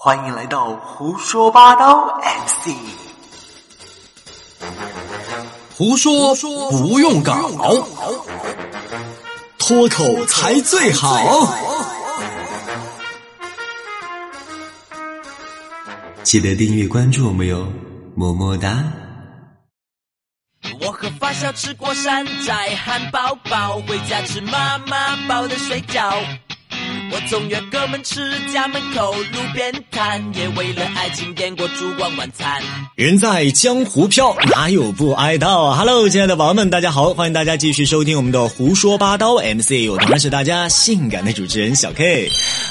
欢迎来到胡说八道 MC，胡说不用搞，脱口才最好。记得订阅关注我们哟，么么哒！我和发小吃过山寨汉堡包，回家吃妈妈包的水饺。我总约哥们吃家门口路边摊，也为了爱情点过烛光晚餐。人在江湖飘，哪有不挨刀？Hello，亲爱的宝宝们，大家好，欢迎大家继续收听我们的胡说八道 MC，我当然是大家性感的主持人小 K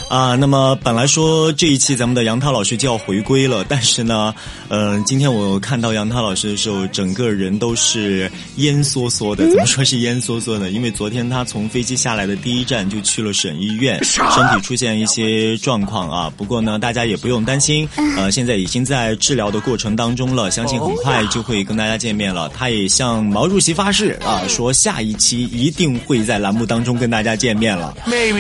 啊。那么本来说这一期咱们的杨涛老师就要回归了，但是呢，嗯、今天我看到杨涛老师的时候，整个人都是烟缩缩的。怎么说是烟缩缩呢？因为昨天他从飞机下来的第一站就去了省医院，身体出现一些状况啊。不过呢，大家也不用担心，呃，现在已经在治疗的过程当中了，相信很快就会跟大家见面了。他也向毛主席发誓啊，说下一期一定会在栏目当中跟大家见面了。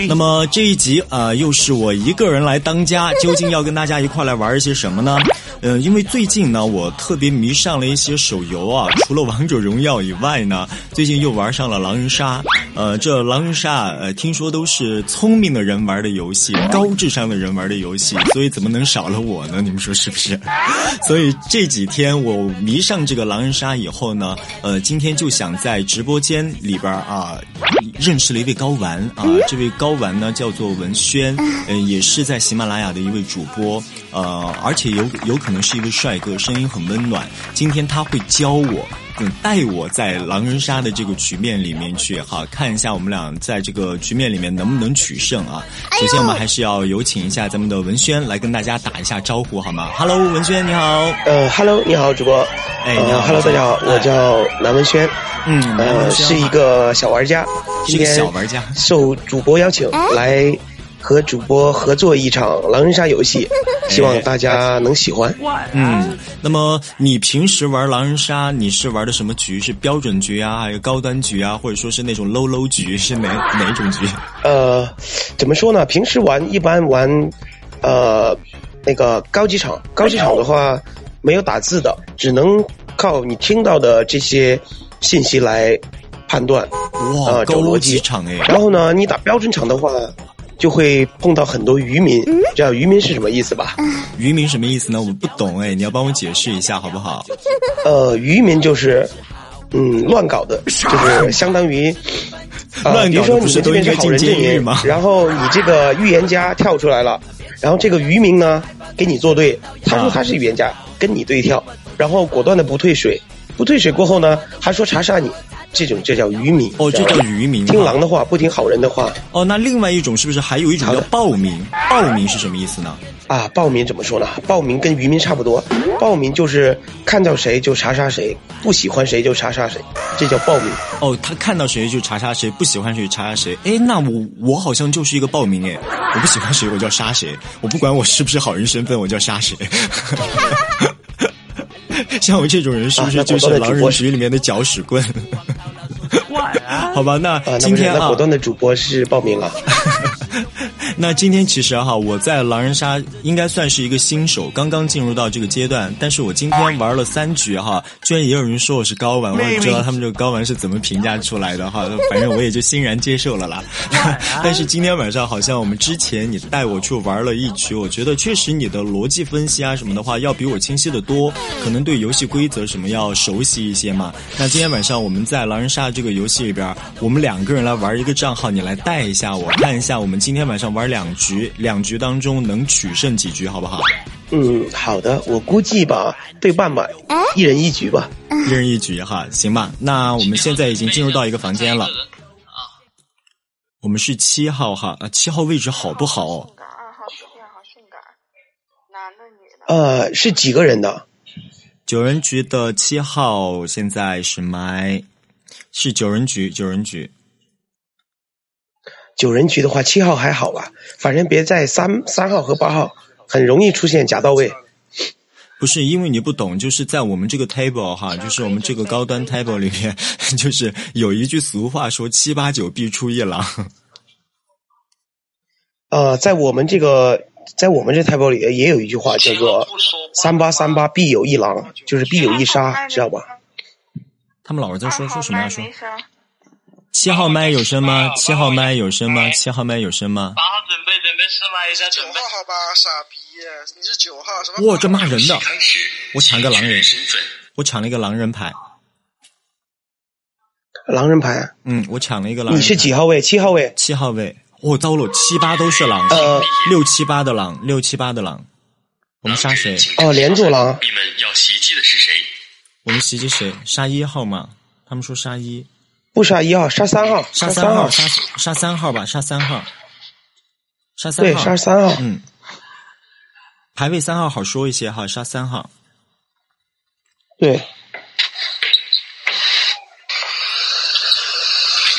那么这一集啊、呃又是我一个人来当家，究竟要跟大家一块来玩一些什么呢？呃，因为最近呢，我特别迷上了一些手游啊，除了王者荣耀以外呢，最近又玩上了狼人杀。呃，这狼人杀呃，听说都是聪明的人玩的游戏，高智商的人玩的游戏，所以怎么能少了我呢？你们说是不是？所以这几天我迷上这个狼人杀以后呢，呃，今天就想在直播间里边啊，认识了一位高玩啊，这位高玩呢叫做文轩，呃，也是在喜马拉雅的一位主播，呃，而且有有可能是一位帅哥，声音很温暖。今天他会教我。嗯，带我在狼人杀的这个局面里面去哈，看一下我们俩在这个局面里面能不能取胜啊。首先，我们还是要有请一下咱们的文轩来跟大家打一下招呼，好吗？Hello，文轩你好。呃，Hello，你好，主播。哎你好呃，Hello，大家好，哎我叫南文轩，嗯，南呃，文轩是一个小玩家，是个今天小玩家。受主播邀请来和主播合作一场狼人杀游戏，希望大家能喜欢。嗯，那么你平时玩狼人杀，你是玩的什么局？是标准局啊，还有高端局啊，或者说是那种 low low 局？是哪哪种局？呃，怎么说呢？平时玩一般玩，呃，那个高级场，高级场的话没有打字的，只能靠你听到的这些信息来判断。哇，呃高逻辑级场哎！然后呢，你打标准场的话，就会碰到很多渔民。知道渔民是什么意思吧？渔民什么意思呢？我不懂哎，你要帮我解释一下好不好？呃，渔民就是，嗯，乱搞的，就是相当于。呃，乱搞的比如说你们这边是好人阵营，然后你这个预言家跳出来了，然后这个渔民呢跟你作对，他说啊他是预言家，跟你对跳，然后果断的不退水，不退水过后呢，还说查杀你，这种这叫愚民。哦，这叫愚民。听狼的话，不听好人的话哦，那另外一种是不是还有一种叫暴民？暴民是什么意思呢？啊。暴民怎么说呢？暴民跟渔民差不多，暴民就是看到谁就查杀谁，不喜欢谁就查杀谁，这叫暴民。哦，他看到谁就查杀谁，不喜欢谁就查杀谁。哎，那我我好像就是一个暴民哎，我不喜欢谁我就要杀谁，我不管我是不是好人身份，我就要杀谁。像我这种人是不是就是狼人局里面的搅屎棍？好吧，那啊，那今天啊果，断的主播是报名了。那今天其实哈，我在狼人杀应该算是一个新手，刚刚进入到这个阶段。但是我今天玩了三局哈，居然也有人说我是高玩，我也不知道他们这个高玩是怎么评价出来的哈。反正我也就欣然接受了啦。但是今天晚上好像我们之前你带我去玩了一局，我觉得确实你的逻辑分析啊什么的话要比我清晰的多，可能对游戏规则什么要熟悉一些嘛。那今天晚上我们在狼人杀这个游戏里边，我们两个人来玩一个账号，你来带一下我，看一下我们今天晚上玩两局，两局当中能取胜几局，好不好？嗯，好的，我估计吧，对半吧，一人一局吧。一人一局哈，行吧？那我们现在已经进入到一个房间了。我们是七号哈，啊，七号位置好不好？性感，二号图片好性感，男的女的。呃，是几个人的？九人局的七号现在是麦，是九人局，九人局。九人局的话，七号还好吧，反正别在三三号和八号，很容易出现假到位。不是因为你不懂，就是在我们这个 table 哈，就是我们这个高端 table 里面，就是有一句俗话说“七八九必出一狼 呃，在我们这个在我们这 table 里也有一句话叫做“三八三八必有一狼”，就是必有一杀，知道吧？他们老是在说说什么呀？说。七号麦有声吗？七号麦有声吗？七号麦有声吗？八号准备准备试麦一下，准备。好吧，傻逼，你是九号什么？哇，这骂人的！我抢个狼人，我抢了一个狼人牌。狼人牌，嗯，我抢了一个狼人你牌。是几号位？七号位。七号位。我、糟了，七八都是狼。呃，六七八的狼，六七八的狼。我们杀谁？哦，连住狼。你们要袭击的是谁？我们袭击谁？杀一号吗？他们说杀一，不杀一号，杀三号，杀三号，杀杀三号吧，杀三号，杀三号对，杀三号。嗯，排位三号好说一些哈，杀三号。对，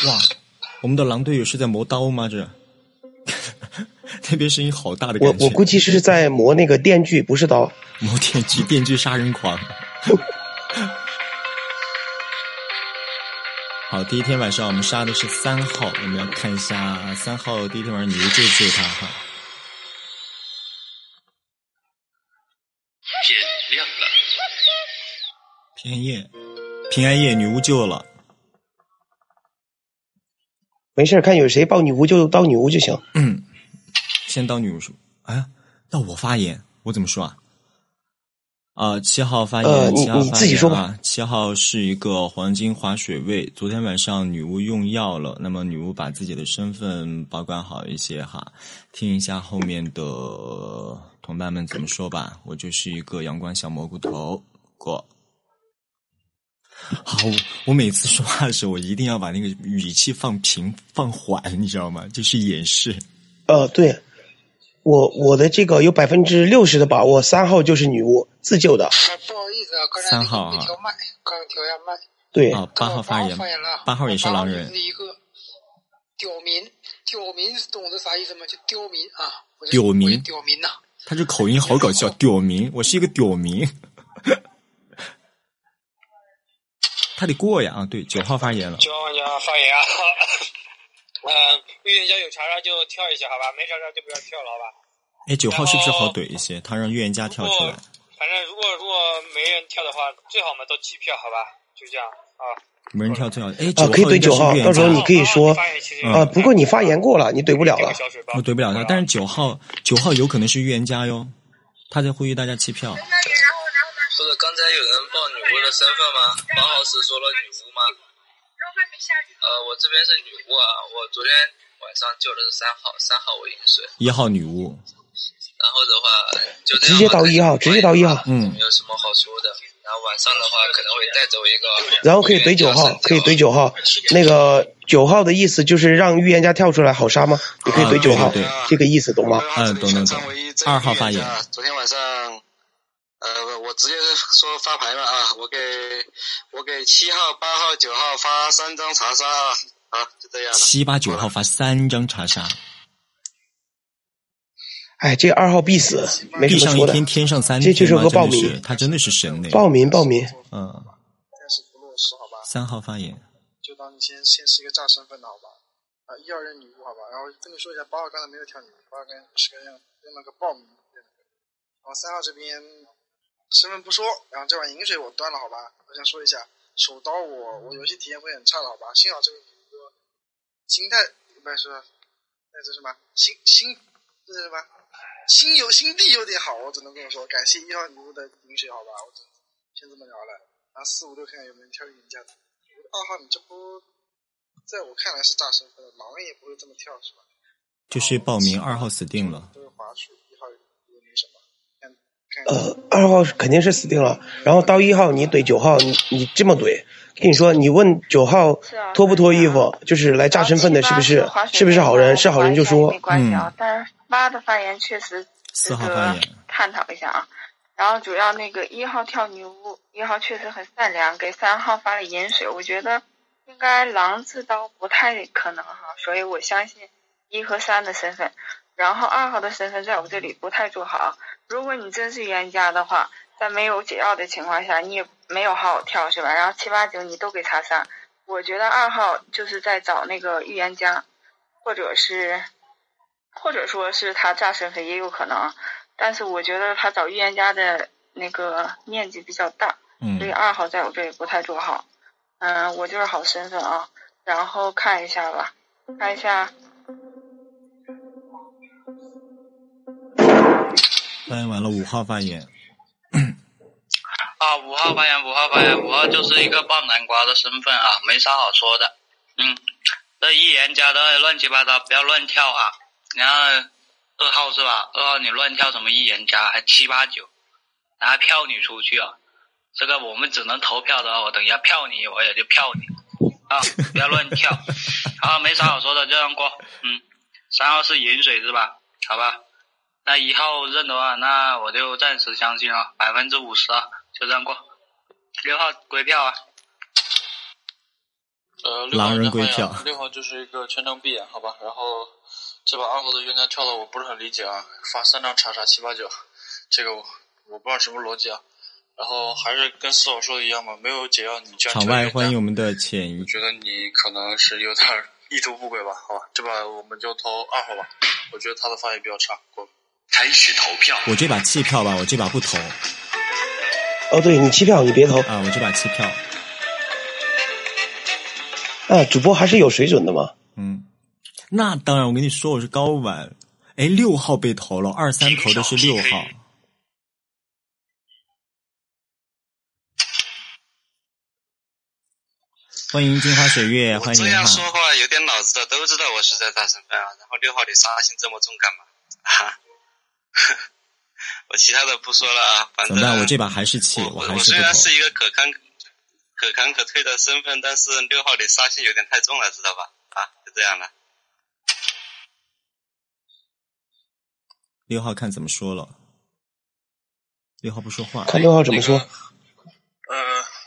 哇，我们的狼队友是在磨刀吗？这 那边声音好大的感觉。我我估计是在磨那个电锯，不是刀。磨电锯，电锯杀人狂。好，第一天晚上我们杀的是三号，我们要看一下三号第一天晚上女巫救不救他哈。天亮了，平安夜，平安夜，女巫救了。没事，看有谁报女巫就当女巫就行。嗯，先当女巫说，哎，要我发言，我怎么说啊？啊，七号发言，呃你七号发言你自己说吧啊。七号是一个黄金滑水位，昨天晚上女巫用药了，那么女巫把自己的身份保管好一些哈，听一下后面的同伴们怎么说吧。我就是一个阳光小蘑菇头，过。好，我我每次说话的时候，我一定要把那个语气放平放缓，你知道吗？就是掩饰。呃，对，我我的这个有百分之六十的把握，三号就是女巫自救的。啊，不好意思啊，刚才三号啊那个没调麦，刚刚调一下麦。对，啊，八号发言发言了啊，八号也是狼人是。一个刁民，刁民懂得啥意思吗？就刁民啊，刁民刁民呐、他这口音好搞笑，屌民，我是一个屌民。他得过呀啊！对，九号发言了。九号玩家发言啊，嗯、预言家有查查就跳一下，好吧？没查查就不要跳了，好吧？哎，九号是不是好怼一些？他让预言家跳出来。反正如果如果没人跳的话，最好嘛都弃票，好吧？就这样啊。没人跳最好。哎，啊，可以怼九号，到时候你可以说发言其实啊，不过你发言过了，你怼不了了我怼不了他，但是九号九号有可能是预言家哟，他在呼吁大家弃票。不是刚才有人报女巫的身份吗？八号是说了女巫吗？呃，我这边是女巫啊，我昨天晚上救的是三号，三号我饮水，一号女巫，然后的话就直接到一号直接到一号嗯没有什么好说的。然后晚上的话可能会带走一个，然后可以怼九号，可以怼九号。那个九号的意思就是让预言家跳出来好杀吗？你可以怼九号啊对对对，这个意思懂吗？嗯懂懂懂二号发言。昨天晚上，呃，我直接说发牌了啊，我给我给七号、八号、九号发三张查杀啊，好，就这样了。七八九号发三张查杀，哎，这二号必死，没地。上一天，天上三天嘛，就是个暴真的是民他真的是神呢。暴民，暴民。嗯，但是不落实，好吧？三号发言。就当你先先是一个炸身份的好吧？啊，一二任女巫好吧？然后跟你说一下，八号刚才没有跳女巫，八号跟是个样跟那个暴民，然后三号这边身份不说，然后这碗饮水我端了好吧？我想说一下，手刀我我游戏体验会很差的好吧？幸好这个女巫心态不是那这什么心心这是什么心有心地有点好，我只能跟我说感谢一号礼物的饮水好吧？我只先这么聊了，然后四五六看看有没有人挑预言家的。二号，你这波，在我看来是炸身份的，狼也不会这么跳，是吧？就是报名二号死定了。都是滑水，一号也没什么。看看，呃，二号肯定是死定了。然后到一号你怼九号，你你这么怼，跟你说，你问九号脱不脱衣服，就是来炸身份的，是不是？是不是好人？是好人就说没。关系啊，但是八的发言确实四值得号发言探讨一下啊。然后主要那个一号跳女巫，一号确实很善良，给三号发了饮水，我觉得应该狼自刀不太可能哈，所以我相信一和三的身份。然后二号的身份在我这里不太做好。如果你真是预言家的话，在没有解药的情况下，你也没有好好跳是吧？然后七八九你都给查杀，我觉得二号就是在找那个预言家，或者是或者说是他炸身份也有可能，但是我觉得他找预言家的那个面积比较大，嗯所以二号在我这里不太做好。嗯，我就是好身份啊，然后看一下吧，看一下，发言完了，五号发言。啊，五号发言，五号发言，五号就是一个爆南瓜的身份啊，没啥好说的。嗯，这预言家的乱七八糟，不要乱跳啊。然后二号是吧？二号你乱跳什么预言家，还七八九，然后票你出去啊。这个我们只能投票的，我等一下票你，我也就票你啊，不要乱跳。好，没啥好说的，这样过。嗯，三号是饮水是吧？好吧。那一号认的话，那我就暂时相信啊，百分之五十啊，就这样过。六号归票啊。呃，六号狼人归票六号就是一个全程闭眼，好吧。然后这把二号的冤家跳的我不是很理解啊，发三张叉叉七八九，这个我我不知道什么逻辑啊。然后还是跟四号说的一样嘛，没有解药你居然场外欢迎我们的浅鱼我。觉得你可能是有点意图不轨吧，好吧，这把我们就投二号吧，我觉得他的发言比较差，过。开始投票。我这把弃票吧，我这把不投哦，对你弃票，你别投啊，我这把弃票。啊！主播还是有水准的嘛。嗯，那当然，我跟你说，我是高玩。哎，六号被投了，二三投的是六号。欢迎金花水月，欢迎您这样说。话有点脑子的都知道我是在大身份啊。然后六号你杀心这么重干嘛？啊？我其他的不说了啊，反正怎么办？我这把还是气，我还是不投我虽然是。一个可堪可堪可退的身份，但是六号你杀心有点太重了，知道吧？啊，就这样了。六号看怎么说了。六号不说话。看六号怎么说。呃，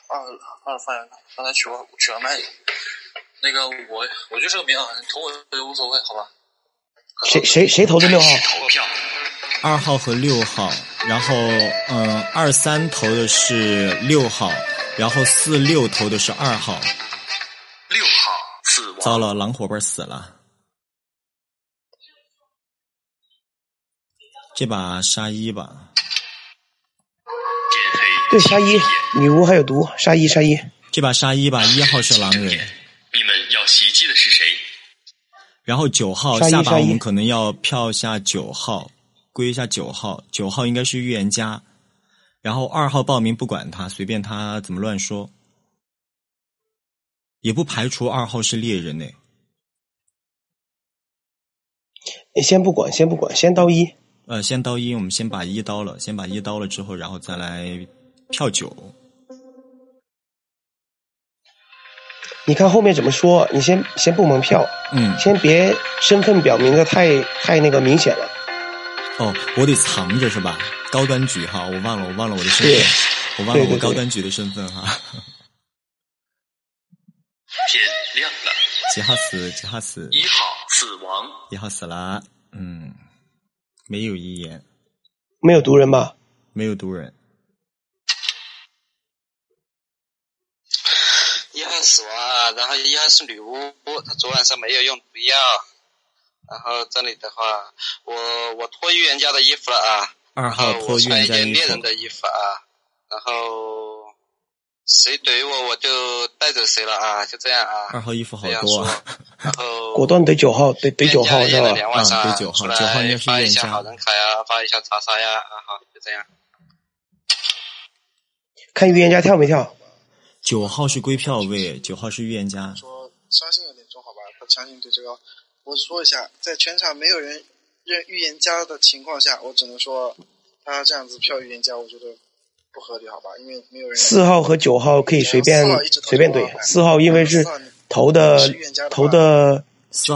二二发言，刚才取完取完麦。那个我我就这个名啊，你投我也无所谓，好吧？谁谁谁投的六号？投票。二号和六号，然后嗯，二三投的是六号，然后四六投的是二号。六号死亡。糟了，狼伙伴死了。这把杀一吧。对，杀一，女巫还有毒，杀一杀一。这把杀一吧，一号是狼人，你们要袭击的是谁？然后九号下把我们可能要票下九号，归一下九号，九号应该是预言家，然后二号报名不管他，随便他怎么乱说，也不排除二号是猎人呢。你先不管，先不管，先刀一。呃，先刀一，我们先把一刀了，先把一刀了之后，然后再来票九。你看后面怎么说？你先先不蒙票，嗯，先别身份表明的太太那个明显了。哦，我得藏着是吧？高端局哈，我忘了，我忘了我的身份，我忘了我高端局的身份哈。天亮了。几号死？几号死？一号死亡。一号死了。嗯，没有遗言，没有毒人吧？没有毒人。一号死亡啊，然后一号是女巫，她昨晚上没有用毒药。然后这里的话，我我脱预言家的衣服了啊，二号脱预我穿一言家衣服件猎人。的衣服啊，然后谁怼我我就带走谁了啊，就这样啊。二号衣服好多啊。然后果断怼九号，怼怼九号是吧啊怼九号九号应该是发一预言家下好人卡呀，发一下查杀呀，啊好就这样。看预言家跳没跳？九号是归票位，九号是预言家。说相信有点重，好吧？他相信对这个，我说一下，在全场没有人认预言家的情况下，我只能说他这样子票预言家，我觉得不合理，好吧？因为没有人四号和九号可以随便随便怼，四号因为是投的投的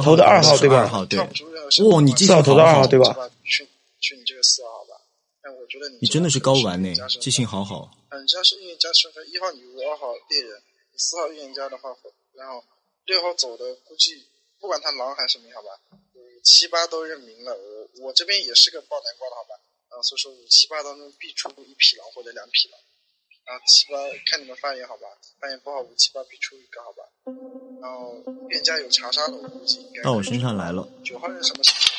投的二号对吧二号对哦，你记号投的二号对吧？去去你这个四号，吧？但我觉得你你真的是高玩呢记性好好。嗯，这样是预言家身份，一号女巫，二号猎人，四号预言家的话，然后六号走的估计不管他狼还是明，好吧，五七八都认明了。我我这边也是个爆南瓜的，好吧，然后所以说五七八当中必出一匹狼或者两匹狼，然后七八看你们发言好吧，发言不好五七八必出一个好吧，然后店家有查杀的，我估计应该到我身上来了。九号是什么情况？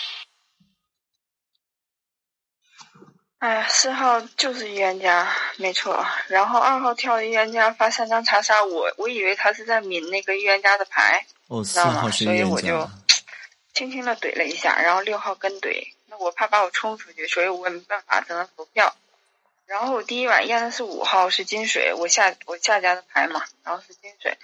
哎，四号就是预言家，没错。然后二号跳了预言家，发三张查杀，我我以为他是在抿那个预言家的牌。哦，四知道吗？所以我就家，轻轻的怼了一下，然后六号跟怼，那我怕把我冲出去，所以我也没办法，只能投票。然后我第一晚验的是五号，是金水，我下我下家的牌嘛，然后是金水。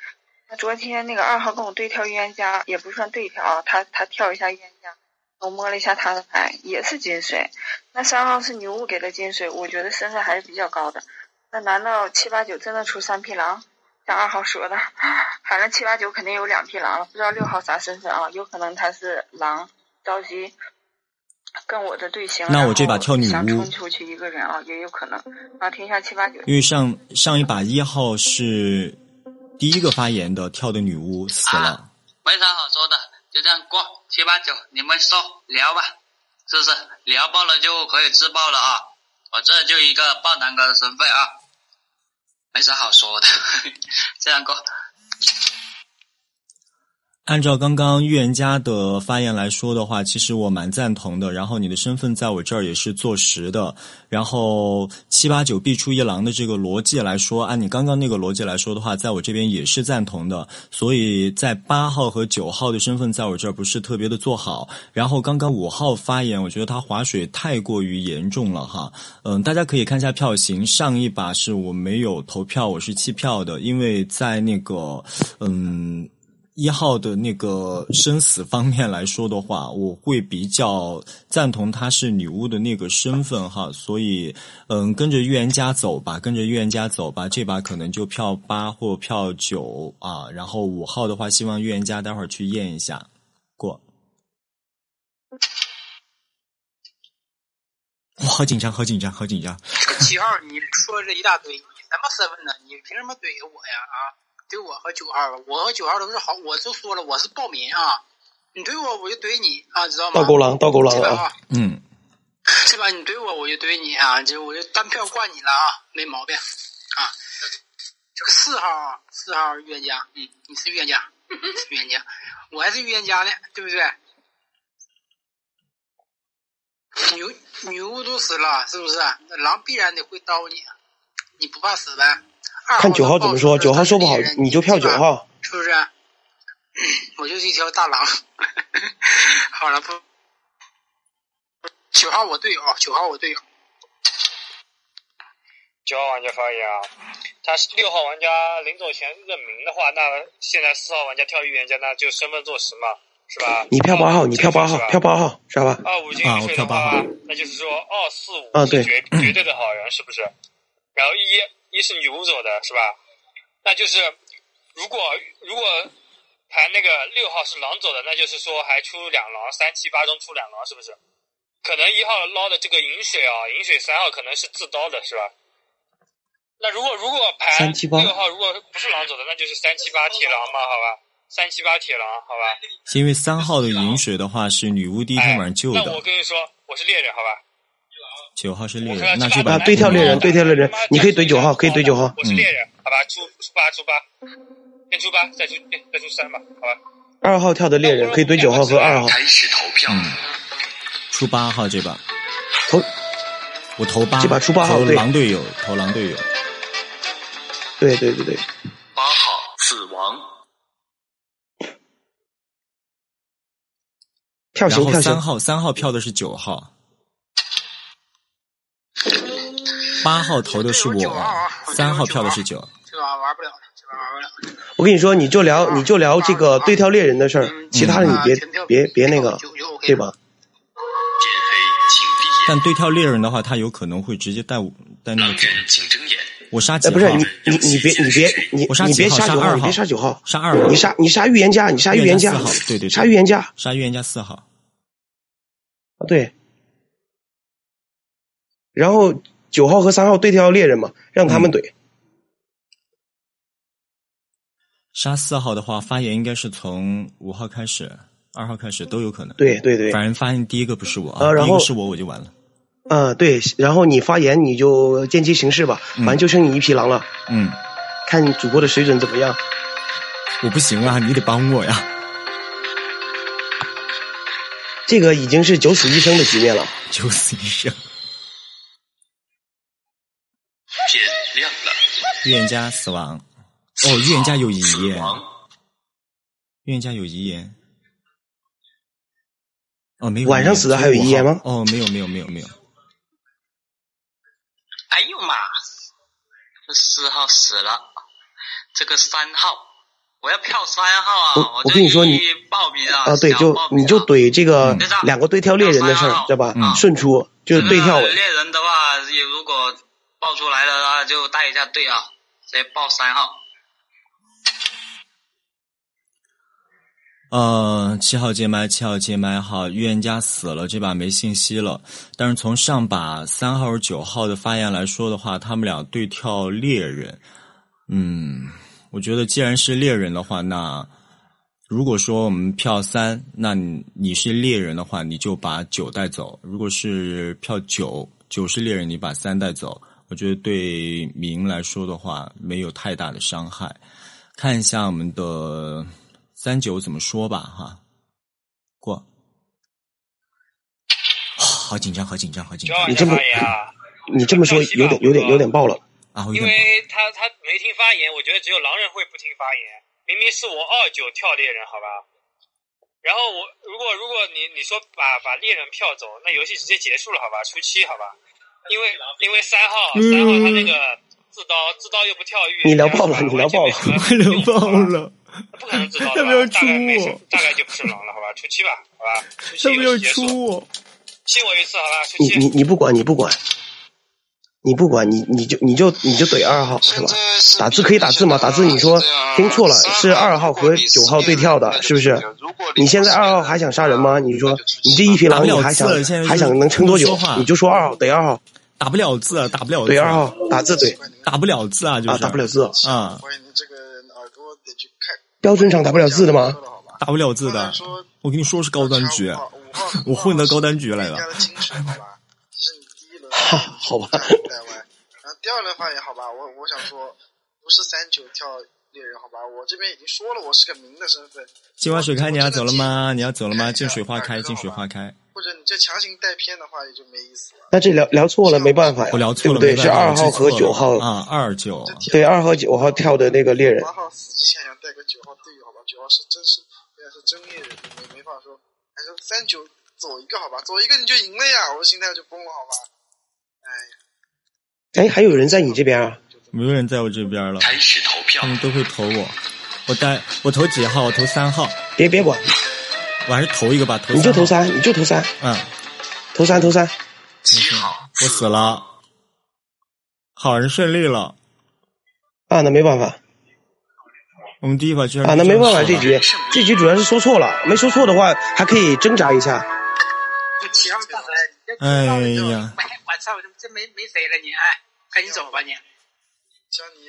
那昨天那个二号跟我对跳预言家，也不算对跳啊，他他跳一下预言家，我摸了一下他的牌，也是金水。那三号是女巫给的金水，我觉得身份还是比较高的。那难道七八九真的出三匹狼？像二号说的，反正七八九肯定有两匹狼了，不知道六号啥身份啊？有可能他是狼，着急跟我的队形，那我这把跳女想巫冲出去一个人啊，也有可能。啊。听一下七八九，因为上上一把一号是第一个发言的，跳的女巫死了。没啥好说的，就这样过。七八九，你们说聊吧，是不是？聊爆了就可以自爆了啊！我这就一个爆男哥的身份啊，没啥好说的，这样过。按照刚刚预言家的发言来说的话，其实我蛮赞同的。然后你的身份在我这儿也是坐实的。然后七八九必出一狼的。这个逻辑来说，按你刚刚那个逻辑来说的。话，在我这边也是赞同的。所以在八号和九号的身份在我这儿不是特别的。做好。然后刚刚五号发言，我觉得他划水太过于严重了哈。嗯，大家可以看一下票型，上一把是我没有投票，我是弃票的，因为在那个嗯。一号的那个生死方面来说的话，我会比较赞同她是女巫的那个身份哈，所以嗯，跟着预言家走吧，跟着预言家走吧，这把可能就票八或票九啊，然后五号的话，希望预言家待会儿去验一下过。我，好紧张，好紧张，好紧张！七号，你说这一大堆，你什么身份呢？你凭什么怼我呀？啊？怼我和九号，我和九号都是好，我就说了，我是暴民啊！你怼我，我就怼你啊，知道吗？倒钩狼，倒钩狼啊！嗯，这把？你怼我，我就怼你啊！就我就单票灌你了啊，没毛病啊！这个四号啊，四号预言家，嗯，你是预言家，是预言家，我还是预言家呢，对不对？女女巫都死了，是不是？那狼必然得会刀你，你不怕死呗？看九号怎么说，九号说不好你就票九号。是不是？我就是一条大狼。好了，不，九号我队友，九号我队友。九号玩家发言啊，他是六号玩家临走前认明的话，那现在四号玩家跳预言家，那就身份坐实嘛，是吧？你票八号，你票八号，票八号，知道吧？二五进啊，我水的话，那就是说二四五是绝绝对的好人，是不是？然后一一是女巫走的是吧？那就是如果如果排那个六号是狼走的，那就是说还出两狼，三七八中出两狼，是不是？可能一号捞的这个饮水啊，饮水三号可能是自刀的是吧？那如果如果盘三七八六号如果不是狼走的，那就是三七八铁狼嘛，好吧？三七八铁狼，好吧？因为三号的饮水的话是女巫第一天晚上救哎那我，跟你说，我是猎人，好吧？九号是猎人，那这啊，把对跳猎人，对跳猎人，你可以怼九号，可以怼九号。我是猎人，好吧？出出八出八，先出八，再出再出三吧，好吧？二号跳的猎人可以怼九号和二号。开始投票。出八号这把，投我投八，这把出八号投狼队友，投狼队友。对对对对，八号死亡。票然后型票型。三号，三号票的是九号，八号投的是我三号票的是九。这把玩不了了，这把玩不了了。我跟你说，你就聊你就聊这个对跳猎人的事儿，其他的你别别别那个，对吧？但对跳猎人的话，他有可能会直接带我带那个。我杀几哎，号？不是你你你别你别你你别杀九号，你二号别杀九号，杀二号，你杀你杀预言家，你杀预言家四号，，对对对，杀预言家杀预言家四号。啊对。然后九号和三号对跳猎人嘛，让他们嗯怼。杀四号的话，发言应该是从五号开始，二号开始都有可能。对对对，反正发言第一个不是我啊然后第一个是我我就完了。嗯，对，然后你发言你就见机行事吧，反正就剩你一匹狼了，嗯，看你主播的水准怎么样。我不行啊，你得帮我呀。这个已经是九死一生的局面了。九死一生。天亮了，预言家死亡。哦，预言家有遗言。预言家有遗言。哦，没有。晚上死的还有遗言吗？哦，没有，没有，没有，没有。哎呦妈！这四号死了，这个三号，我要票三号啊！我我跟你说你就报名啊！啊，对，就你就怼这个嗯两个对跳猎人的事儿，知道吧？顺出就是对跳猎人的话，也如果报出来了的话，就带一下队啊，直接报三号。呃，七号接麦，七号接麦哈，预言家死了，这把没信息了。但是从上把三号、九号的发言来说的话，他们俩对跳猎人。嗯，我觉得既然是猎人的话，那如果说我们票三，那你你是猎人的话，你就把九带走；如果是票九，九是猎人，你把三带走。我觉得对明来说的话，没有太大的伤害。看一下我们的三九怎么说吧，哈，过。好紧张，好紧张，好紧张！你这么你这么说有点有点有点爆了啊！因为他他没听发言，我觉得只有狼人会不听发言。明明是我二九跳猎人，好吧？然后我如果如果你你说把把猎人票走，那游戏直接结束了，好吧？出七，好吧？因为因为三号三号他那个自刀自刀又不跳跃，你聊爆了，你聊爆了，聊爆了！不可能自刀 的吧，要不要出大概没事我？大概就不是狼了，好吧？出七吧，好吧？要不要出我？信我一次，好吧？你你你不管你不管，你不管你你就你就你就怼二号是吧？打字可以打字吗？打字你说听错了，是二号和九号对跳的，是不是？你现在二号还想杀人吗？你说你这一匹狼你还想还想能撑多久？你就说二号怼二号，打不了字，啊，打不了字。对二号打字对，打不了字啊，就是啊打不了字啊，标准场打不了字的吗？打不了字的。我跟你说是高端局，我混到高端局来了。哈，好吧。然后第二轮发言，好吧，我我想说，不是三九跳猎人，好吧，我这边已经说了，我是个明的身份。镜花水开，你要走了吗？你要走了吗？镜水花开，镜水花开。或者你这强行带偏的话，也就没意思了。那这聊聊错了，没办法呀，我聊错了，对不对？是二号和九号啊，二九。对，二号九号跳的那个猎人八。号死之前想带个九号队友，好吧？九号是真是，现在是真猎人，没没法说。还是三九走一个，好吧？走一个你就赢了呀，我的心态就崩了，好吧？哎，还有人在你这边啊？没有人在我这边了。开始投票他们都会投我。我带我投几号？我投三号。别别管，我还是投一个吧。投你就投三你就投三，嗯，投三投三。我死了。好人胜利了。啊，那没办法我们第一把居然啊，那没办法，这这局这局主要是说错了，没说错的话还可以挣扎一下。就七号大来，哎呀，哎，我操，这没没谁了你，哎，赶紧走吧你。像你，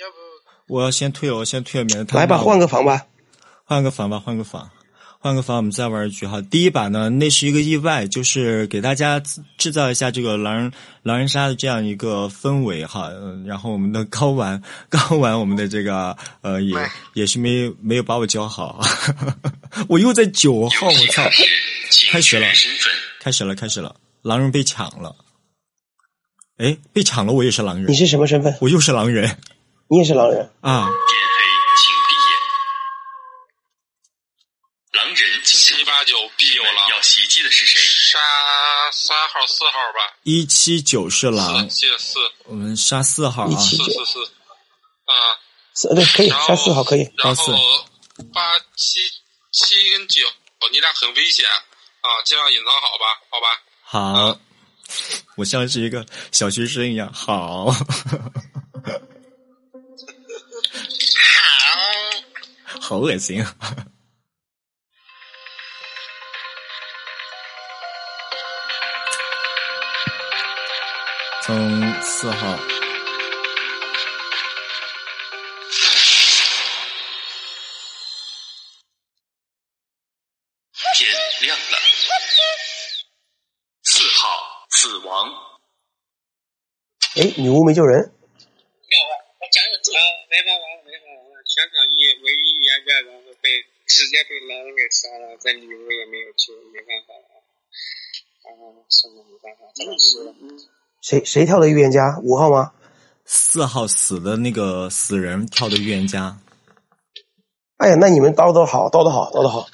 要不我要先退了，我先退了，免得他来吧，换个房吧。换个房吧，换个房，换个房，我们再玩一局哈。第一把呢，那是一个意外，就是给大家制制造一下这个狼人狼人杀的这样一个氛围哈。嗯，然后我们的高玩 高玩，我们的这个呃也也是没有没有把我教好，我又在九号，我操！开始了，开始了，开始了，狼人被抢了。哎，被抢了，我也是狼人。你是什么身份？我又是狼人你也是狼人。啊！天黑，请闭眼。狼人七八九必有狼。要袭击的是谁？杀三号、四号吧。一七九是狼，记得四。我们杀四号啊。四四四。啊。四对，可以杀四号可以。然后八七七跟九，你俩很危险啊，尽量隐藏好吧，好吧。好，我像是一个小学生一样。好，好 恶心啊！从四号，天亮了。四号死亡。哎，女巫没救人。没有啊，我讲有啊，没法玩，没法玩了。全场一唯一预言家，然后被直接被狼给杀了，在女巫也没有救，没办法了。啊，什么没办法，只能输了。谁谁跳的预言家？五号吗？四号死的那个死人跳的预言家。哎呀，那你们叨叨好，叨叨好，叨叨好，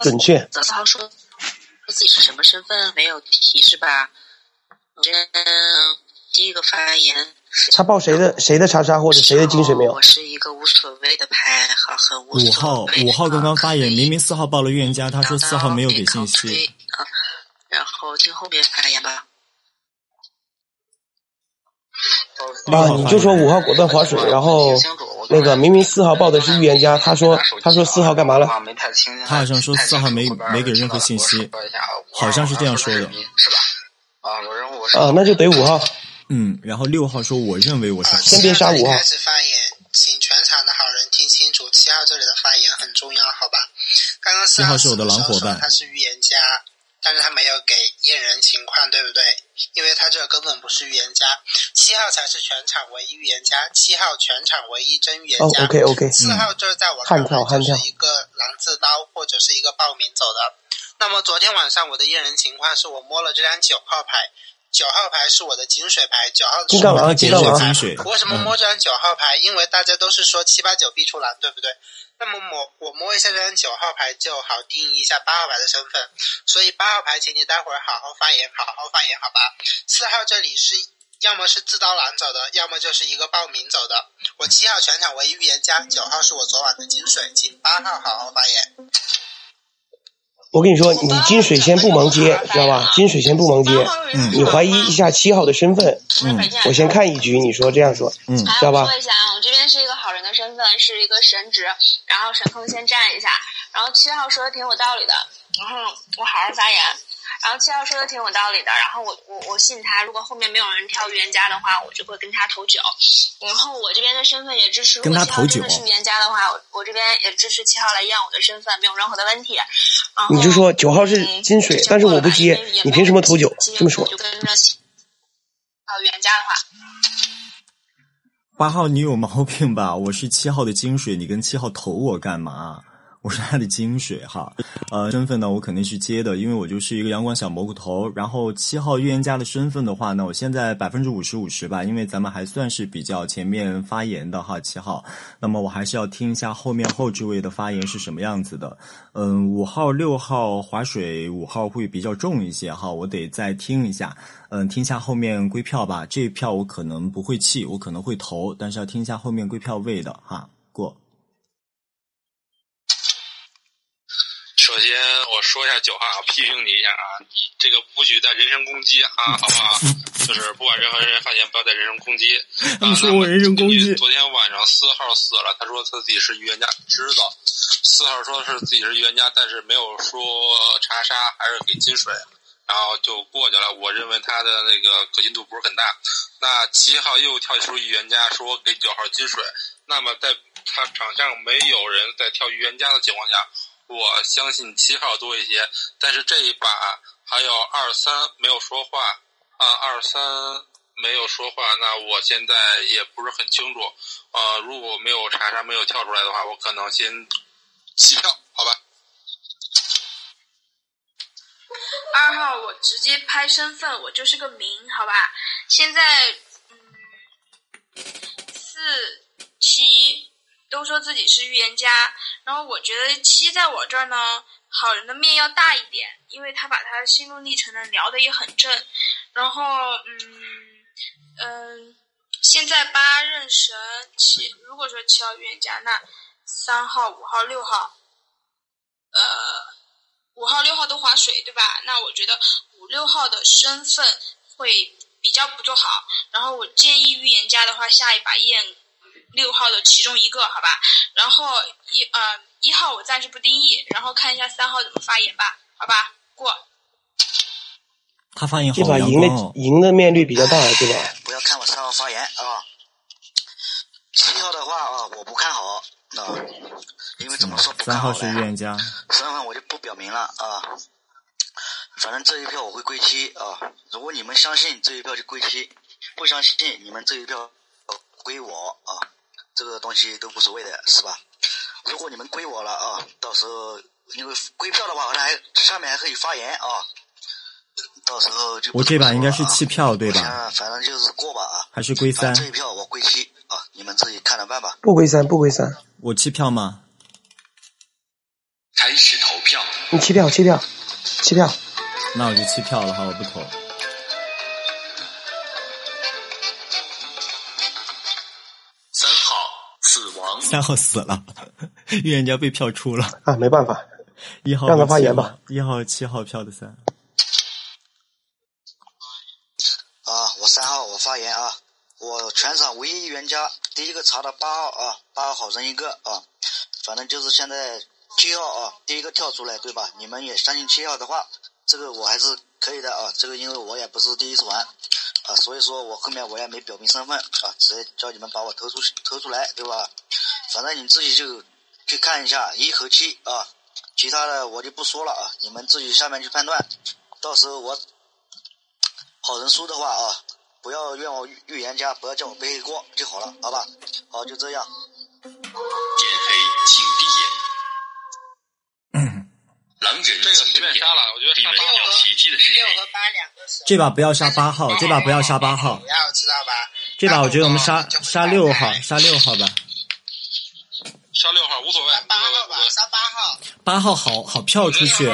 准确。早上说说自己是什么身份，没有提是吧？嗯第一个发言。他报谁的谁的查查或者谁的金水没有？我是一个无所谓的牌，和很无五号五号刚刚发言，明明四号报了预言家，他说四号没有给信息。啊，然后听后面发言吧。啊，你就说五号果断划水，然后那个明明四号报的是预言家，他说他说四号干嘛了？他好像说四号没没给任何信息，好像是这样说的。是吧？啊，我认为我是啊，那就得五号。嗯，然后六号说我认为我是。先别杀五号。开始发言，请全场的好人听清楚，七号这里的发言很重要，好吧？刚刚四号是我的狼伙伴，他是预言家，但是他没有给验人情况，对不对？因为他这根本不是预言家，七号才是全场唯一预言家，七号全场唯一真预言家。哦，OK OK。四号这在我看来就是一个狼字刀或者是一个报名走的。那么昨天晚上我的验人情况是我摸了这张九号牌。九号牌是我的金水牌，九号是我的，金水牌。为什么摸这张九号牌？因为大家都是说七八九必出蓝，对不对？那么我我摸一下这张九号牌，就好定义一下八号牌的身份。所以八号牌，请你待会儿好好发言，好好发言，好吧？四号这里是要么是自刀狼走的，要么就是一个报名走的。我七号全场唯一预言家，九号是我昨晚的金水，请八号好好发言。我跟你说，你金水先不忙接，知道吧？金水先不忙接。嗯。你怀疑一下七号的身份。嗯。我先看一局，你说这样说。嗯。知道吧？说一下啊，我这边是一个好人的身份，是一个神职，然后神坑先站一下，然后七号说的挺有道理的，然后我好好发言。然后七号说的挺有道理的，然后我我我信他。如果后面没有人挑预言家的话，我就会跟他投九。然后我这边的身份也支持。跟他投九。如果七号真的是预言家的话，我我这边也支持七号来验我的身份，没有任何的问题。你就说九号是金水，但是我不接，你凭什么投九？这么说。八号，你有毛病吧？我是七号的金水，你跟七号投我干嘛？我是他的金水哈，呃，身份呢我肯定是接的，因为我就是一个阳光小蘑菇头。然后七号预言家的身份的话呢，我现在百分之五十五十吧，因为咱们还算是比较前面发言的哈。七号，那么我还是要听一下后面后置位的发言是什么样子的。嗯，五号、六号划水，五号会比较重一些哈，我得再听一下。嗯，听一下后面归票吧，这一票我可能不会弃，我可能会投，但是要听一下后面归票位的哈。过。首先我说一下九号，批评你一下啊，你这个不许带人身攻击啊，好不好？就是不管任何人发言，不要带人身攻击。你说我人身攻击？昨天晚上四号死了，他说他自己是预言家，知道。四号说是自己是预言家，但是没有说查杀，还是给金水，然后就过去了。我认为他的那个可信度不是很大。那七号又跳出预言家，说给九号金水，那么在他场上没有人在跳预言家的情况下。我相信七号多一些，但是这一把还有二三没有说话啊，二三没有说话，那我现在也不是很清楚啊。如果没有查查没有跳出来的话，我可能先弃票，好吧。二号我直接拍身份，我就是个名，好吧。现在嗯，四。都说自己是预言家，然后我觉得七在我这儿呢，好人的面要大一点，因为他把他心路历程呢聊的也很正。然后，嗯嗯，现在八认神七，如果说七号预言家，那三号、五号、六号，呃，五号、六号都划水，对吧？那我觉得五六号的身份会比较不做好。然后我建议预言家的话，下一把验。六号的其中一个，好吧，然后一呃一号我暂时不定义，然后看一下三号怎么发言吧，好吧，过。他发言好这把赢的赢的面率比较大，对吧？不要看我三号发言啊，七号的话啊，我不看好啊，因为怎么说不看好三号是预言家。身份我就不表明了啊，反正这一票我会归七啊，如果你们相信这一票就归七，不相信你们这一票归我啊。这个东西都无所谓的是吧？如果你们归我了啊，到时候因为归票的话，还下面还可以发言啊。到时候就我这把应该是弃票对吧？吧？反正就是过吧啊。还是归三这一票我归七啊，你们自己看着办吧。不归三，不归三，我弃票吗？开始投票。你弃票，弃票，弃票。那我就弃票了哈，我不投。三号死了，预言家被票出了啊，没办法。一号让他发言吧。一号、七号票的三。啊，我三号我发言啊，我全场唯一预言家，第一个查到八号啊，八号好人一个啊，反正就是现在七号啊，第一个跳出来对吧？你们也相信七号的话，这个我还是可以的啊，这个因为我也不是第一次玩啊，所以说我后面我也没表明身份啊，直接叫你们把我投出投出来对吧？反正你自己就去看一下一和七啊，其他的我就不说了啊，你们自己下面去判断，到时候我。好人输的话啊，不要怨我预预言家，不要叫我背黑锅就好了，好吧？好，就这样。见黑，请闭眼。狼人，这个随便杀了，我觉得杀八号。奇迹的？六和八两个这把不要杀八号，这把不要杀八号。不要知道吧？这把我觉得我们杀杀六号，杀六号吧。杀六号无所谓。八号吧，杀八号。八号好好票出去。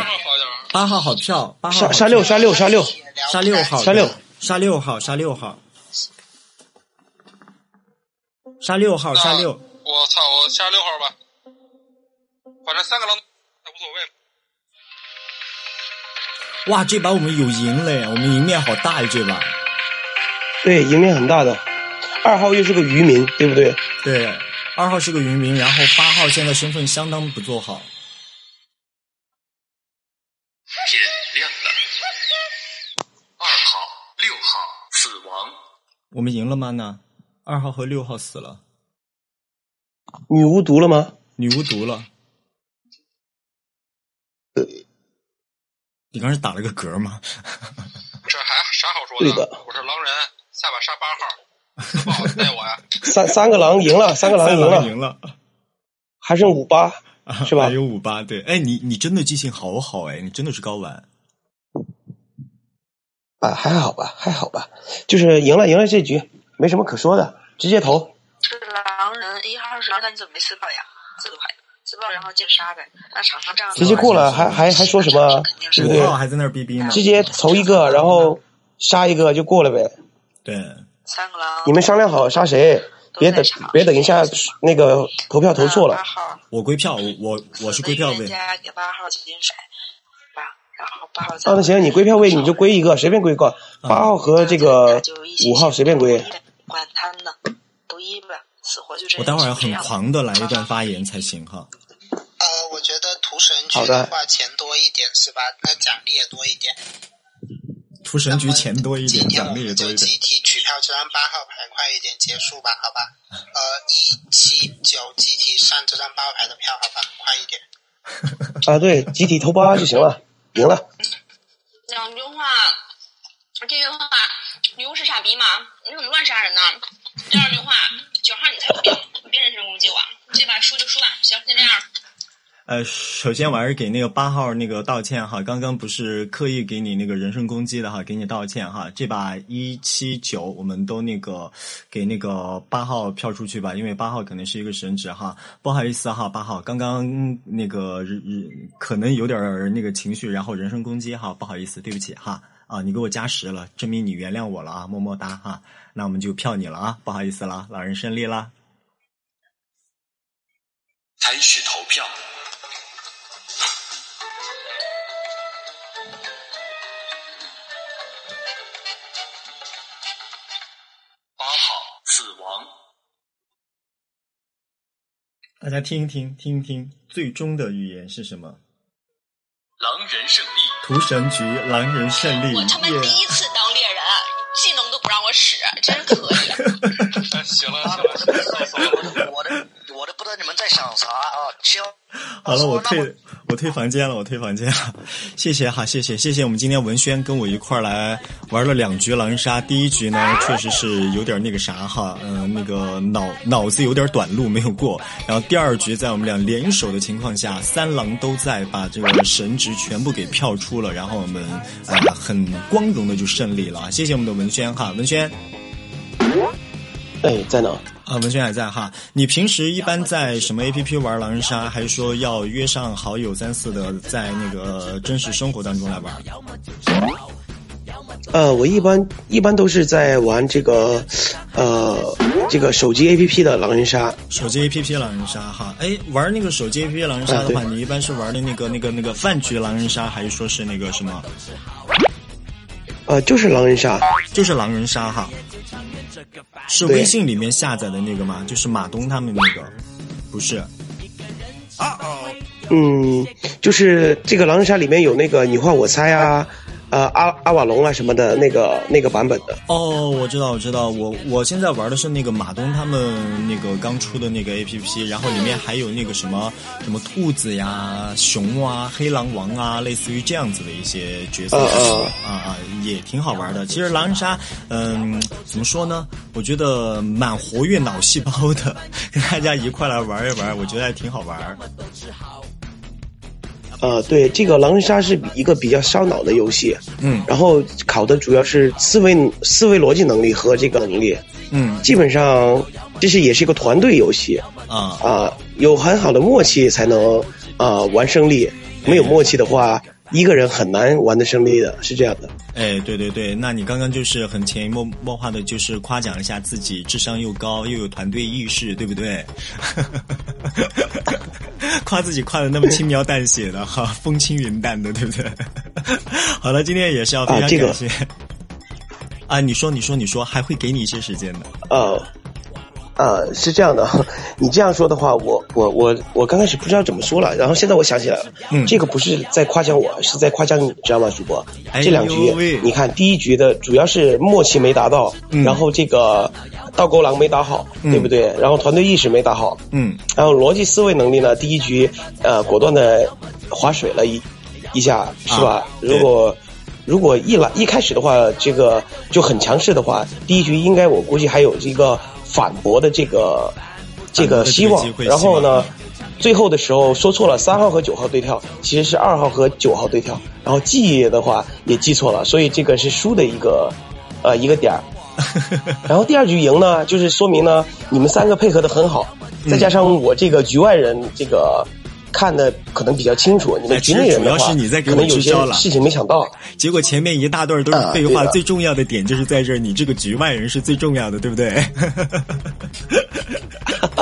八号好票，八号杀杀六杀六杀六杀六号杀六杀六号杀六号杀六号杀六。我操！我杀六号吧，反正三个狼无所谓。哇，这把我们有赢嘞！我们赢面好大呀，这把。对，赢面很大的。二号又是个渔民，对不对？对，二号是个渔民，然后八号现在身份相当不做好。天亮了。二号、六号死亡。我们赢了吗？呢二号和六号死了。女巫毒了吗？女巫毒了。呃你刚是打了个嗝吗？这还啥好说对的。我是狼人，下把杀八号，不好带我呀。三三个狼赢了，三个狼赢了，赢了，还剩五八，是吧？还有五八，对。哎，你你真的记性好好哎，你真的是高玩。啊，还好吧，还好吧，就是赢了赢了这局，没什么可说的，直接投。是狼人一号是狼，那你怎么没自爆呀？自爆自爆，然后接杀呗。那场上这样直接过了，还还还说什么？对不对？还在那儿逼逼呢。直接投一个，然后杀一个就过了呗。对。三个狼。你们商量好杀谁？别等别等一下那个投票投错了。我归票，我我我是归票位。给八号金水，吧，然后八号。啊，那行，你归票位你就归一个，随便归一个。八号和这个五号随便归。管他呢，独一吧，死活就这。我待会儿要很狂的来一段发言才行哈。呃，我觉得屠神局的话钱多一点是吧？那奖励也多一点。屠神局钱多一点，奖励也多一点。集体取票，这张八号牌快一点结束吧，好吧？呃，一七九集体上这张八号牌的票，好吧？快一点。啊，对，集体投八就行了，赢了。两句话，这句话，女巫是傻逼吗？你怎么乱杀人呢？第二句话，九号你才有病，别人身攻击我，这把输就输吧，行，先这样。呃，首先我还是给那个八号那个道歉哈，刚刚不是刻意给你那个人身攻击的哈，给你道歉哈。这把一七九我们都那个给那个八号票出去吧，因为八号可能是一个神职哈，不好意思哈，八号刚刚那个可能有点那个情绪，然后人身攻击哈，不好意思，对不起哈啊，你给我加十了，证明你原谅我了啊，么么哒哈，那我们就票你了啊，不好意思了，老人胜利啦。开始投票。亡。大家听一听，听一听，最终的预言是什么？狼人胜利。屠神局，狼人胜利。我他妈第一次在想啥啊！行好了，我退我退房间了，我退房间了，谢谢哈，谢谢谢谢。我们今天文轩跟我一块儿来玩了两局狼人杀，第一局呢确实是有点那个啥哈，嗯、那个脑脑子有点短路没有过。然后第二局在我们俩联手的情况下，三狼都在把这个神职全部给票出了，然后我们呃很光荣的就胜利了。谢谢我们的文轩哈，文轩。哎，在呢。啊，文轩还在哈。你平时一般在什么 A P P 玩狼人杀，还是说要约上好友三四的，在那个真实生活当中来玩？呃，我一般一般都是在玩这个，呃，这个手机 A P P 的狼人杀。手机 A P P 狼人杀哈，哎，玩那个手机 A P P 狼人杀的话，啊你一般是玩的那个那个那个饭局狼人杀，还是说是那个什么？呃，就是狼人杀，就是狼人杀哈。是微信里面下载的那个吗？就是马东他们那个，不是啊？嗯，就是这个狼人杀里面有那个你画我猜啊，呃阿阿瓦隆啊什么的那个那个版本的。哦，我知道，我知道，我我现在玩的是那个马东他们那个刚出的那个 A P P，然后里面还有那个什么什么兔子呀、熊啊、黑狼王啊，类似于这样子的一些角色，啊啊，也挺好玩的。其实狼人杀，嗯，怎么说呢？我觉得蛮活跃脑细胞的，跟大家一块来玩一玩，我觉得还挺好玩。呃，对，这个狼人杀是一个比较烧脑的游戏，嗯，然后考的主要是思维思维逻辑能力和这个能力，嗯，基本上这是也是一个团队游戏啊。啊、有很好的默契才能啊、玩胜利，没有默契的话，一个人很难玩的胜利的，是这样的。哎，对对对，那你刚刚就是很潜移默默化的，就是夸奖一下自己，智商又高，又有团队意识，对不对？夸自己夸的那么轻描淡写的哈，风轻云淡的，对不对？好了，今天也是要非啊这个常感谢。啊，你说，你说，你说，还会给你一些时间的。呃，呃，是这样的，你这样说的话，我我我我刚开始不知道怎么说了，然后现在我想起来了，嗯这个不是在夸奖我，是在夸奖你，知道吗，主播？哎这两局，你看第一局的主要是默契没达到，嗯然后这个倒钩狼没打好，嗯对不对？然后团队意识没打好，嗯然后逻辑思维能力呢，第一局呃果断的划水了一一下，是吧？啊如果如果一来一开始的话，这个就很强势的话，第一局应该我估计还有这个反驳的这个这个希望然后呢，最后的时候说错了，三号和九号对跳，其实是二号和九号对跳。然后记的话也记错了，所以这个是输的一个呃一个点儿。然后第二局赢呢，就是说明呢你们三个配合的很好，嗯再加上我这个局外人这个看的可能比较清楚，你们哎，局其实主要内人的话，是你在给我可能有些支招了，事情没想到。结果前面一大段都是废话，啊最重要的点就是在这儿，你这个局外人是最重要的，对不对？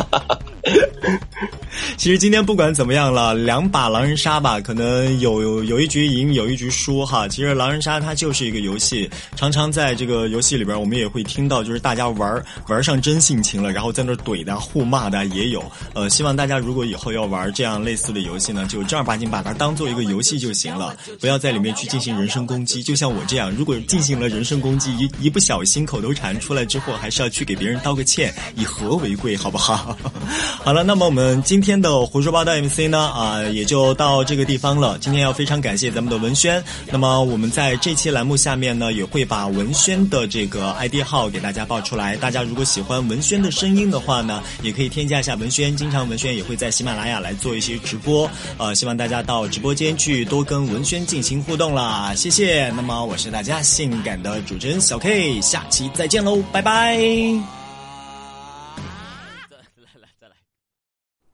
其实今天不管怎么样了，两把狼人杀吧，可能有有一局赢，有一局输哈。其实狼人杀它就是一个游戏，常常在这个游戏里边，我们也会听到，就是大家玩玩上真性情了，然后在那怼的、互骂的也有。呃，希望大家如果以后要玩这样类似的游戏呢，就正儿八经把它当做一个游戏就行了，不要在里面去进行人身攻击。就像我这样，如果进行了人身攻击，一一不小心口头禅出来之后，还是要去给别人道个歉，以和为贵，好不好？好了，那么我们今天的胡说八道 MC 呢，啊、也就到这个地方了。今天要非常感谢咱们的文轩。那么我们在这期栏目下面呢，也会把文轩的这个 ID 号给大家报出来。大家如果喜欢文轩的声音的话呢，也可以添加一下文轩。经常文轩也会在喜马拉雅来做一些直播，呃，希望大家到直播间去多跟文轩进行互动啦。谢谢。那么我是大家性感的主持人小 K，下期再见喽，拜拜。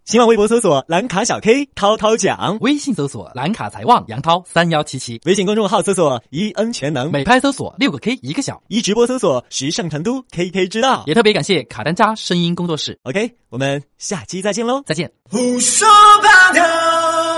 新浪微博搜索“蓝卡小 K 涛涛讲”，微信搜索“蓝卡财旺杨涛三幺七七”，微信公众号搜索“一 N 全能”，美拍搜索“六个 K 一个小一直播搜索“时尚成都 KK 之道”。也特别感谢卡丹扎声音工作室。OK，我们下期再见喽，再见。胡说八道。